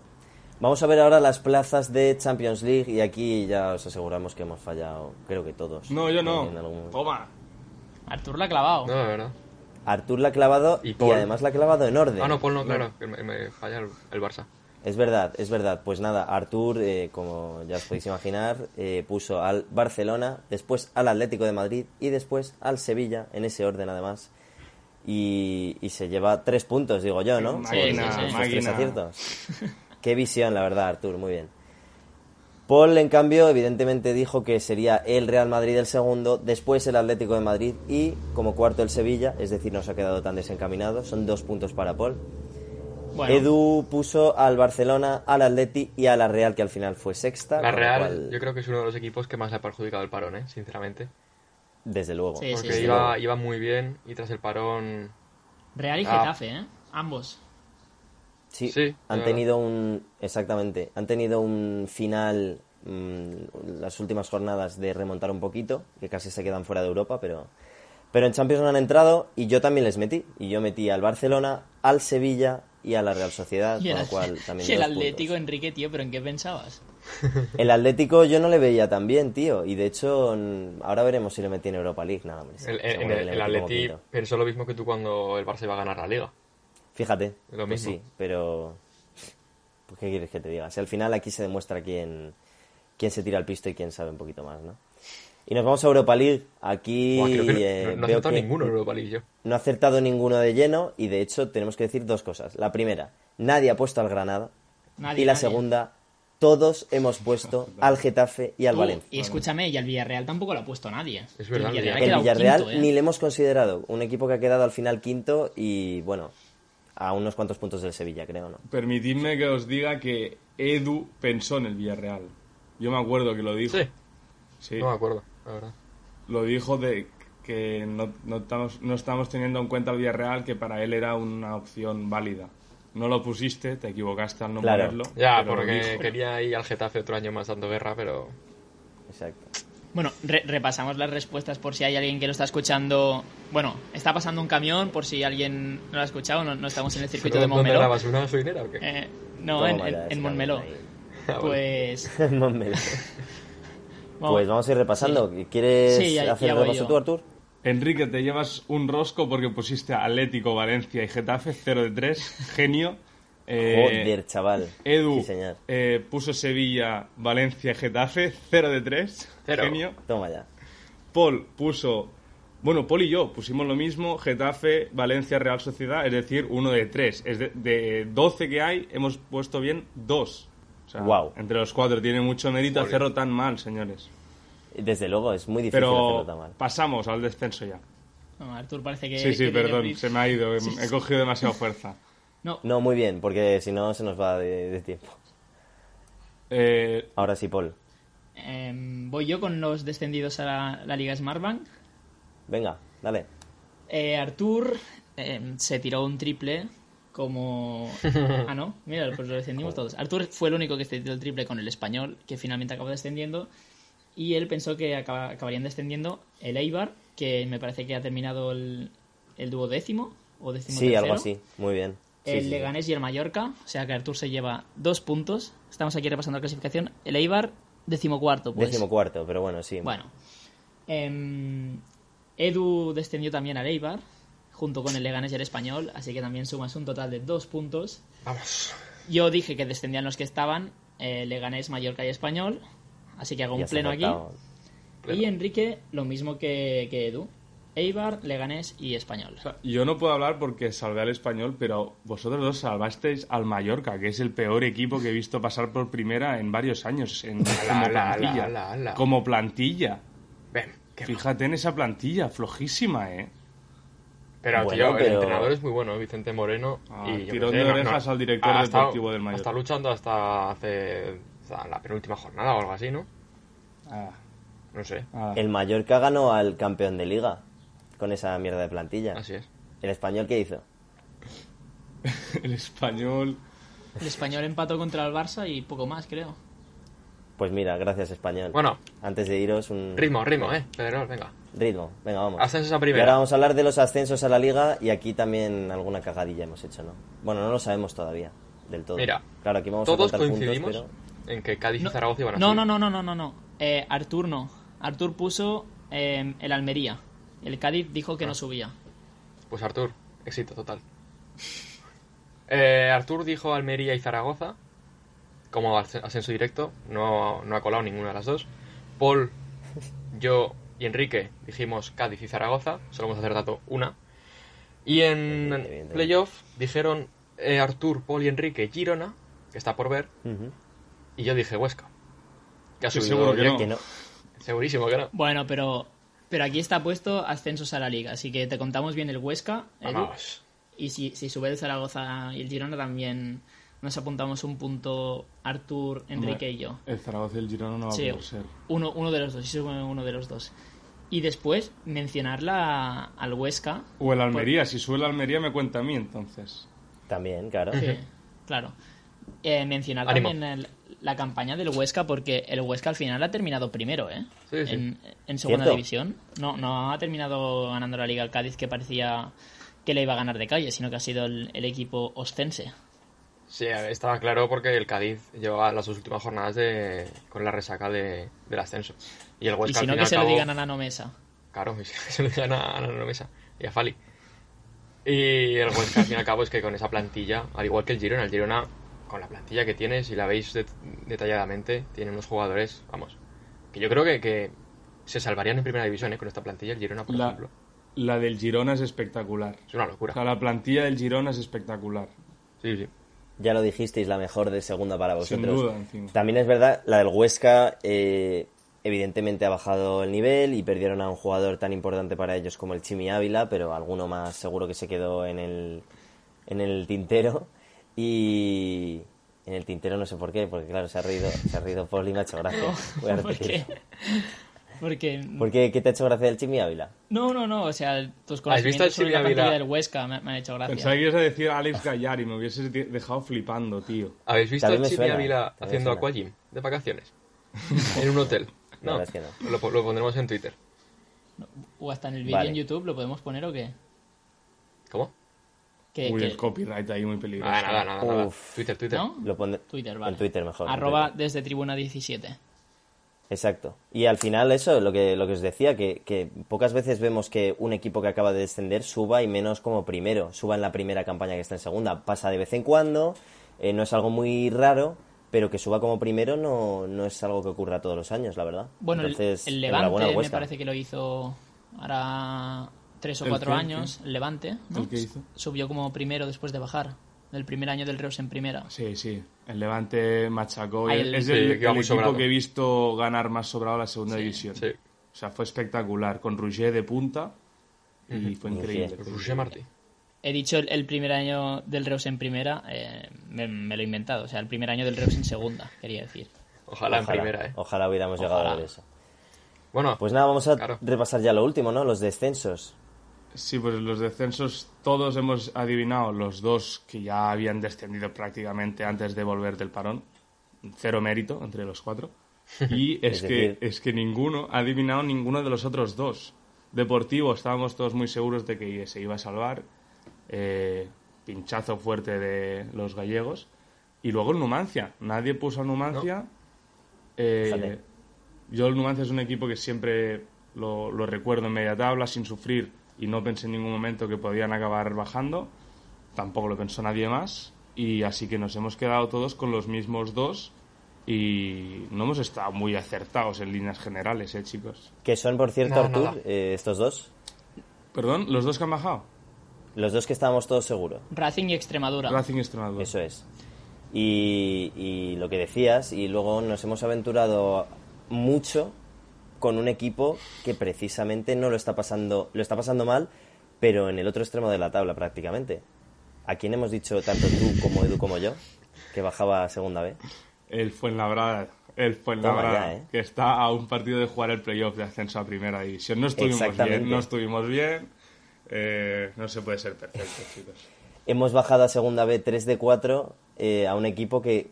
vamos a ver ahora las plazas de Champions League y aquí ya os aseguramos que hemos fallado creo que todos No, yo no. En algún- Toma. Artur la ha clavado. No, de verdad. Artur la ha clavado Y además la ha clavado en orden Ah, no, Paul no, claro. me, me falla el, el Barça. Es verdad, es verdad. Pues nada, Artur, eh, como ya os podéis imaginar, eh, puso al Barcelona, después al Atlético de Madrid y después al Sevilla, en ese orden además. Y, y se lleva tres puntos, digo yo, ¿no? Máquina, Sí, sí, sí. Esos tres aciertos. Qué visión, la verdad, Artur, muy bien. Paul, en cambio, evidentemente dijo que sería el Real Madrid el segundo, después el Atlético de Madrid y como cuarto el Sevilla, es decir, no se ha quedado tan desencaminado. Son dos puntos para Paul. Bueno, Edu puso al Barcelona, al Atleti y a la Real, que al final fue sexta. La Real, cual, yo creo que es uno de los equipos que más le ha perjudicado el parón, ¿eh? Sinceramente. Desde luego. Sí, Porque sí. iba, iba muy bien y tras el parón... Real y Ah. Getafe, ¿eh? Ambos. Sí, Sí, han tenido un. Exactamente. Han tenido un final. mm, las últimas jornadas de remontar un poquito, que casi se quedan fuera de Europa, pero. Pero en Champions no han entrado y yo también les metí. Y yo metí al Barcelona, al Sevilla y a la Real Sociedad, con el, lo cual también. y el Atlético, puntos. Enrique, tío, ¿pero en qué pensabas? El Atlético yo no le veía tan bien, tío. Y de hecho, ahora veremos si le metí en Europa League. Nada, hombre, El, el, el Atleti quinto. pensó lo mismo que tú cuando el Barça iba a ganar la Liga. Fíjate, Lo pues mismo. sí, pero pues, ¿qué quieres que te diga? Si al final aquí se demuestra quién, quién se tira al pisto y quién sabe un poquito más, ¿no? Y nos vamos a Europa League. Aquí Buah, creo que no- eh, no, no he acertado que ninguno en Europa League yo. no ha acertado ninguno de lleno y de hecho tenemos que decir dos cosas. La primera, nadie ha puesto al Granada. Nadie, y la nadie. segunda, todos hemos puesto al Getafe y al Uh, Valencia. y escúchame, y al Villarreal tampoco lo ha puesto nadie. Es verdad, el Villarreal, ha El quedado Villarreal quinto, ¿eh? ni le hemos considerado. Un equipo que ha quedado al final quinto y bueno, a unos cuantos puntos del Sevilla, creo, ¿no? Permitidme que os diga que Edu pensó en el Villarreal. Yo me acuerdo que lo dijo. Sí, Sí. no me acuerdo, la verdad. Lo dijo de que no, no, estamos, no estamos teniendo en cuenta el Villarreal, que para él era una opción válida. No lo pusiste, te equivocaste al no Claro. ponerlo. Ya, porque quería ir al Getafe otro año más dando guerra, pero Exacto. Bueno, re- repasamos las respuestas por si hay alguien que lo está escuchando. Bueno, está pasando un camión por si alguien no lo ha escuchado. No, no estamos en el circuito de ¿Dónde Montmeló. grabas? ¿Una gasolinera o qué? Eh, no, en, en, esa en Montmeló. Ah. Pues. Montmeló. Vamos. Pues vamos a ir repasando. ¿Quieres Sí, ya- hacer ya el voy repaso yo. tú, Artur? Enrique, te llevas un rosco porque pusiste Atlético, Valencia y Getafe, 0 de 3. Genio. Eh, Joder, chaval. Edu Sí, señor. eh, puso Sevilla, Valencia, Getafe, 0 de 3. Cero. Genio. Toma ya. Paul puso. Bueno, Paul y yo pusimos lo mismo: Getafe, Valencia, Real Sociedad, es decir, uno de tres. Es de, de 12 que hay, hemos puesto bien dos. O sea, Guau. entre los cuatro. Tiene mucho mérito Joder. hacerlo tan mal, señores. Desde luego, es muy difícil hacerlo tan mal. pasamos al descenso ya. No, Artur parece que. Sí, sí, que perdón, se me ha ido. He he cogido demasiada fuerza. No, No, muy bien, porque si no se nos va de, de tiempo. Eh, Ahora sí, Paul. em, voy yo con los descendidos a la, la Liga Smartbank. Venga, dale. Eh, Artur em, se tiró un triple como... Ah, no, mira, pues lo descendimos todos. Artur fue el único que tiró el triple con el español, que finalmente acabó descendiendo. Y él pensó que acaba- acabarían descendiendo el Eibar, que me parece que ha terminado el, el duodécimo o décimo Sí, algo así. Muy bien. Sí, el sí, sí. Leganés y el Mallorca, o sea que Artur se lleva dos puntos. Estamos aquí repasando la clasificación. El Eibar, decimocuarto, pues. Décimo cuarto, pero bueno, sí. Bueno. Em, Edu descendió también al Eibar, junto con el Leganés y el Español, así que también sumas un total de dos puntos. Vamos. Yo dije que descendían los que estaban, eh, Leganés, Mallorca y Español, así que hago un pleno aquí. Y Enrique, lo mismo que, que Edu. Eibar, Leganés y Español. o sea, yo no puedo hablar porque salvé al español, pero vosotros dos salvasteis al Mallorca, que es el peor equipo que he visto pasar por primera en varios años. En, como plantilla. Como plantilla. Ven, Fíjate en esa plantilla, flojísima, ¿eh? Pero, Bueno, tío, el entrenador es muy bueno, ¿eh? Vicente Moreno. Ah, y tirón sé, de orejas al director ha estado- deportivo del Mallorca. Está luchando hasta hace hasta la penúltima jornada o algo así, ¿no? Ah, No sé. ah. El Mallorca ganó al campeón de liga con esa mierda de plantilla. Así es. ¿El español qué hizo? El español. El Español empató contra el Barça y poco más, creo. Pues mira, gracias español. Bueno, Antes de iros, un ritmo, ritmo, ¿eh? Pedrerol, venga. Ritmo. Venga, vamos. Ascensos a Y primera. ahora vamos a hablar de los ascensos a la liga y aquí también alguna cagadilla hemos hecho, ¿no? Bueno, no lo sabemos todavía del todo. Mira, claro, aquí vamos Todos a coincidimos puntos, pero en que Cádiz y No, Zaragoza iban a no, subir. no, no, no, no, no, no. Eh, Artur no. Artur puso eh, el Almería. El Cádiz dijo que no subía. Pues Artur, éxito total. Eh, Artur dijo Almería y Zaragoza como asc- ascenso directo, no, no ha colado ninguna de las dos. Paul, yo y Enrique dijimos Cádiz y Zaragoza, solo hemos acertado una. Y en Bien, bien, bien. playoff dijeron eh, Artur, Paul y Enrique Girona, que está por ver, y yo dije Huesca. Que ha subido seguro que directo. que no. Segurísimo que no. Bueno, pero, pero aquí está puesto ascensos a la liga, así que te contamos bien el Huesca. Edu, Vamos. y si, si sube el Zaragoza y el Girona también nos apuntamos un punto Artur, Enrique y yo. El Zaragoza y el Girona no va Sí, a poder ser. uno, uno de los dos, sube uno de los dos. Y después mencionarla al Huesca. O el Almería, si sube el Almería me cuenta a mí entonces. También, claro. Sí, claro. Eh, mencionar Ánimo. también el- la campaña del Huesca porque el Huesca al final ha terminado primero, ¿eh? Sí, sí. En, en segunda Cierto. división. No, no ha terminado ganando la Liga al Cádiz que parecía que le iba a ganar de calle, sino que ha sido el, el equipo ostense. Sí, estaba claro porque el Cádiz llevaba las dos últimas jornadas de, con la resaca de, del ascenso. Y el y Huesca si no, que se y lo cabo- digan a Nano Mesa. Claro, que se lo digan a, a la Mesa y a Fali. Y el Huesca al fin y al cabo es que con esa plantilla, al igual que el Girona, el Girona con la plantilla que tiene, si la veis det- detalladamente, tiene unos jugadores, vamos, que yo creo que, que se salvarían en primera división ¿eh? con esta plantilla. El Girona, por La, ejemplo. la del Girona es espectacular. Es una O locura. sea, la plantilla del Girona es espectacular. Sí, sí. Ya lo dijisteis, la mejor de segunda para Sin vosotros. duda, encima. También es verdad, la del Huesca eh, evidentemente ha bajado el nivel y perdieron a un jugador tan importante para ellos como el Chimi Ávila, pero alguno más seguro que se quedó en el, en el tintero. Y en el tintero no sé por qué, porque claro, se ha reído, se ha reído Paul y me ha hecho gracia. Voy a ¿Por repetir. Porque... ¿Por qué? ¿Qué te ha hecho gracia el Chimi Ávila? No, no, no, o sea, tus ¿Has visto conocimientos el sobre la Silvia plantilla Vila? del Huesca me, me han hecho gracia. Pensaba que ibas a decir Alex Gallar y me hubieses de- dejado flipando, tío. ¿Habéis visto También a me Chimi Ávila haciendo aquagym de vacaciones? en un hotel. No, verdad es que Lo, lo pondremos en Twitter. O hasta en el vídeo Vale. en YouTube, ¿lo podemos poner o qué? ¿Cómo? Que, Uy, que- el copyright ahí muy peligroso. Nada, nada, nada. nada. Uf. Twitter, Twitter. ¿No? Lo pone- Twitter, vale. En Twitter mejor. Arroba Twitter. desde tribuna 17. Exacto. Y al final eso, lo que, lo que os decía, que, que pocas veces vemos que un equipo que acaba de descender suba y menos como primero, suba en la primera campaña que está en segunda. Pasa de vez en cuando, eh, no es algo muy raro, pero que suba como primero no, no es algo que ocurra todos los años, la verdad. Bueno, el- Entonces, el, enhorabuena Levante me parece que lo hizo ahora tres o ¿El cuatro qué? ¿El años. El Levante, ¿no? ¿El qué hizo? Subió como primero después de bajar. Del primer año del Reus en primera. Sí, sí. El Levante machacó. Ahí El- el- es Sí, el, equipo sobrado. que he visto ganar más sobrado la segunda división. Sí. O sea, fue espectacular. Con Rouget de punta. Y fue increíble. Roger Martí. He dicho el, el primer año del Reus en primera, eh, me, me lo he inventado. O sea, el primer año del Reus en segunda, quería decir. Ojalá, en primera, ¿eh? Ojalá hubiéramos llegado Ojalá. a ver eso. Bueno, Pues nada, vamos a Claro. repasar ya lo último, ¿no? Los descensos. Sí, pues los descensos todos hemos adivinado los dos que ya habían descendido prácticamente antes de volver del parón. Cero mérito entre los cuatro. Y es, Es que, decir- es que ninguno ha adivinado ninguno de los otros dos. Deportivo, estábamos todos muy seguros de que se iba a salvar. Eh, pinchazo fuerte de los gallegos. Y luego el Numancia. Nadie puso al Numancia. Eh, Fíjate. yo el Numancia es un equipo que siempre lo, lo recuerdo en media tabla, sin sufrir, y no pensé en ningún momento que podían acabar bajando. Tampoco lo pensó nadie más. Y así que nos hemos quedado todos con los mismos dos. Y no hemos estado muy acertados en líneas generales, ¿eh, chicos? Que son, por cierto, Nada, Artur, nada. eh, estos dos. Perdón, los dos que han bajado. Los dos que estábamos todos seguros. Racing y Extremadura. Racing y Extremadura. Eso es. Y, y lo que decías, y luego nos hemos aventurado mucho con un equipo que precisamente no lo está pasando, lo está pasando mal, pero en el otro extremo de la tabla prácticamente. ¿A quién hemos dicho tanto tú como Edu como yo que bajaba a segunda B? El Fuenlabrada. El Fuenlabrada, ya, ¿eh? que está a un partido de jugar el playoff de ascenso a primera división. No estuvimos bien, no estuvimos bien. Eh, no se puede ser perfecto, chicos. Hemos bajado a segunda B 3 de 4 eh, a un equipo que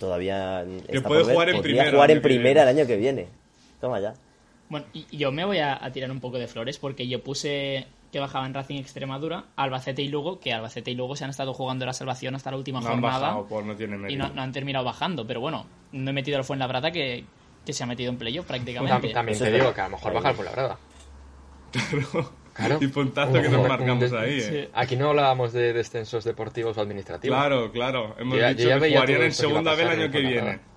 todavía está puede por ver, jugar en podría primera jugar en primera el año que viene. Toma ya. Bueno, y yo me voy a, a tirar un poco de flores porque yo puse que bajaban Racing Extremadura, Albacete y Lugo, que Albacete y Lugo se han estado jugando la salvación hasta la última No han jornada bajado, no y no, no han terminado bajando. Pero bueno, no he metido al Fuenlabrada que, que se ha metido en playoff prácticamente. tam- también te digo que a lo mejor baja por la brada. Claro. Y puntazo que nos marcamos ahí, Sí. eh. Aquí no hablábamos de descensos deportivos o administrativos. Claro, claro. Hemos Yo ya- yo dicho ya que jugarían en segunda B el año que Fuenlabrada. viene.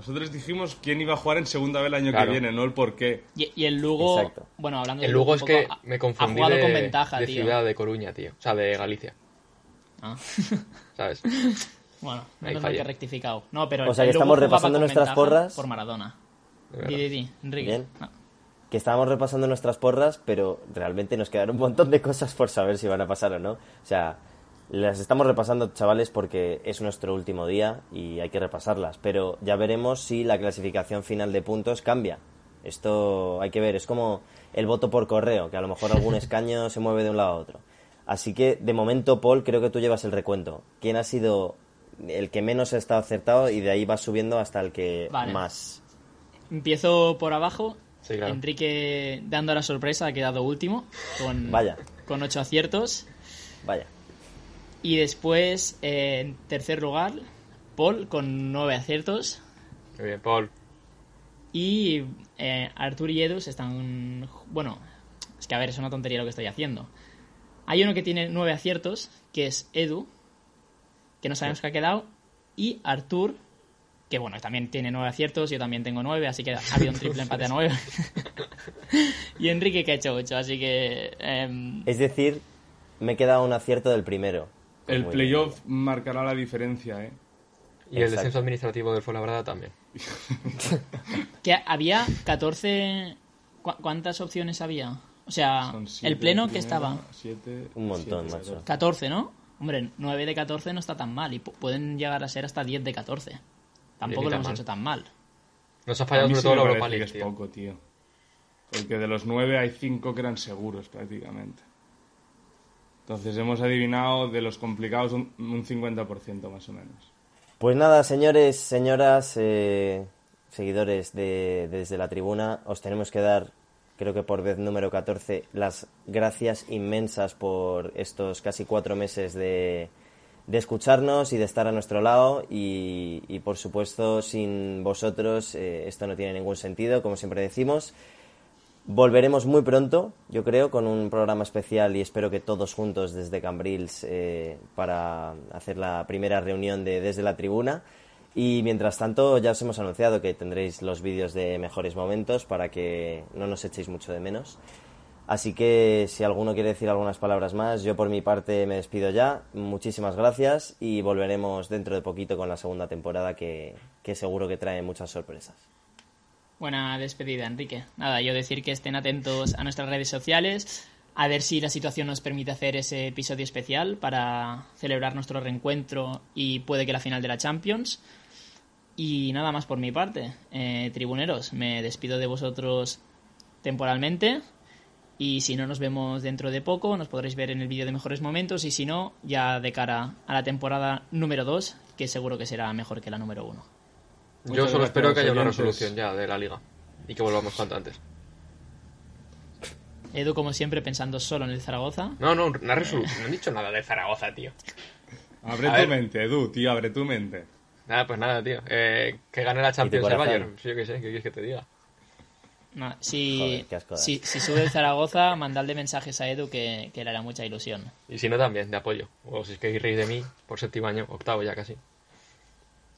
Nosotros dijimos quién iba a jugar en segunda B el año Claro. que viene, no el por qué. Y, y el Lugo, Exacto. bueno, hablando El del Lugo es que ha- me confundí ha jugado de, con ventaja, de tío. ciudad de Coruña, tío. O sea, de Galicia, Ah. ¿sabes? Bueno, fallé. que he rectificado. No, pero O sea, el que estamos repasando nuestras porras. Por Maradona. De verdad. Di, di, di, Enrique. Bien. No. que estábamos repasando nuestras porras, pero realmente nos quedan un montón de cosas por saber si van a pasar o no. O sea, las estamos repasando, chavales, porque es nuestro último día y hay que repasarlas. Pero ya veremos si la clasificación final de puntos cambia. Esto hay que ver, es como el voto por correo, que a lo mejor algún escaño se mueve de un lado a otro. Así que, de momento, Paul, creo que tú llevas el recuento. ¿Quién ha sido el que menos ha estado acertado y de ahí vas subiendo hasta el que Vale. más? Empiezo por abajo. Sí, claro. Enrique, dando la sorpresa, ha quedado último. Con, Vaya. Con ocho aciertos. Vaya. Y después, eh, en tercer lugar, Paul con nueve aciertos. Muy bien, Paul. Y eh, Artur y Edu se están. Bueno, es que a ver, es una tontería lo que estoy haciendo. Hay uno que tiene nueve aciertos, que es Edu, que no sabemos qué ha quedado. Y Artur que bueno, también tiene nueve aciertos, yo también tengo nueve, así que ha habido un triple empate a nueve. y Enrique que ha hecho ocho, así que... em, Es decir, me he quedado un acierto del primero. El Muy playoff marcará la diferencia, ¿eh? Y el Exacto. descenso administrativo del Fuenlabrada también. que había 14... ¿cu- ¿Cuántas opciones había? O sea, Son el siete pleno de que primera, estaba... siete- Un montón, siete, macho. catorce. 14, ¿no? Hombre, 9 de 14 no está tan mal y pu- pueden llegar a ser hasta 10 de 14. Tampoco lo hemos mal. hecho tan mal. Nos ha fallado sobre sí todo la Europa League, es tío. poco, tío. Porque de los nueve hay cinco que eran seguros prácticamente. Entonces hemos adivinado de los complicados un, un 50% más o menos. Pues nada, señores, señoras, eh, seguidores de, de desde la tribuna, os tenemos que dar, creo que por vez número 14, las gracias inmensas por estos casi cuatro meses de, de escucharnos y de estar a nuestro lado y, y, por supuesto sin vosotros eh, esto no tiene ningún sentido, como siempre decimos. Volveremos muy pronto, yo creo, con un programa especial y espero que todos juntos desde Cambrils eh, para hacer la primera reunión de Desde la Tribuna. Y mientras tanto, ya os hemos anunciado que tendréis los vídeos de mejores momentos para que no nos echéis mucho de menos. Así que si alguno quiere decir algunas palabras más, yo por mi parte me despido ya. Muchísimas gracias y volveremos dentro de poquito con la segunda temporada que, que seguro que trae muchas sorpresas. Buena despedida, Enrique. Nada, yo decir que estén atentos a nuestras redes sociales, a ver si la situación nos permite hacer ese episodio especial para celebrar nuestro reencuentro y puede que la final de la Champions. Y nada más por mi parte. Eh, tribuneros, me despido de vosotros temporalmente. Y si no nos vemos dentro de poco, nos podréis ver en el vídeo de mejores momentos. Y si no, ya de cara a la temporada número 2, que seguro que será mejor que la número 1. Yo solo espero que haya una resolución ya de la liga y que volvamos cuanto antes. Edu, como siempre, pensando solo en el Zaragoza. No, no, una resolución. No he dicho nada de Zaragoza, tío. Abre A tu ver. mente, Edu, tío, abre tu mente. Nada, pues nada, tío. Eh, que gane la Champions el? Bayern. Sí, yo qué sé, ¿qué quieres que te diga? No, si, Joder, si, si sube el Zaragoza, mandadle mensajes a Edu que, que le hará mucha ilusión. Y si no, también, de apoyo. O si es que reír de mí por séptimo año, octavo ya casi.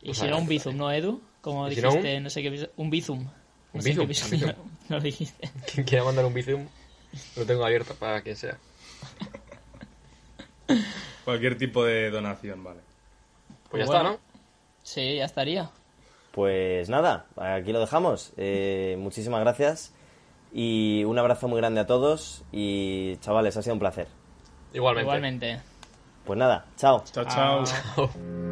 Y si no, un bizum, ¿no, Edu? Como ¿Y si no, dijiste, no sé qué Un bizum. No ¿Un qué bizum? no lo dijiste. Quien quiera mandar un bizum, lo tengo abierto para quien sea. Cualquier tipo de donación, vale. Pues ya Bueno. está, ¿no? Sí, ya estaría. Pues nada, aquí lo dejamos. Eh, muchísimas gracias y un abrazo muy grande a todos y chavales, ha sido un placer. Igualmente. Igualmente. Pues nada, chao. Chao, chao.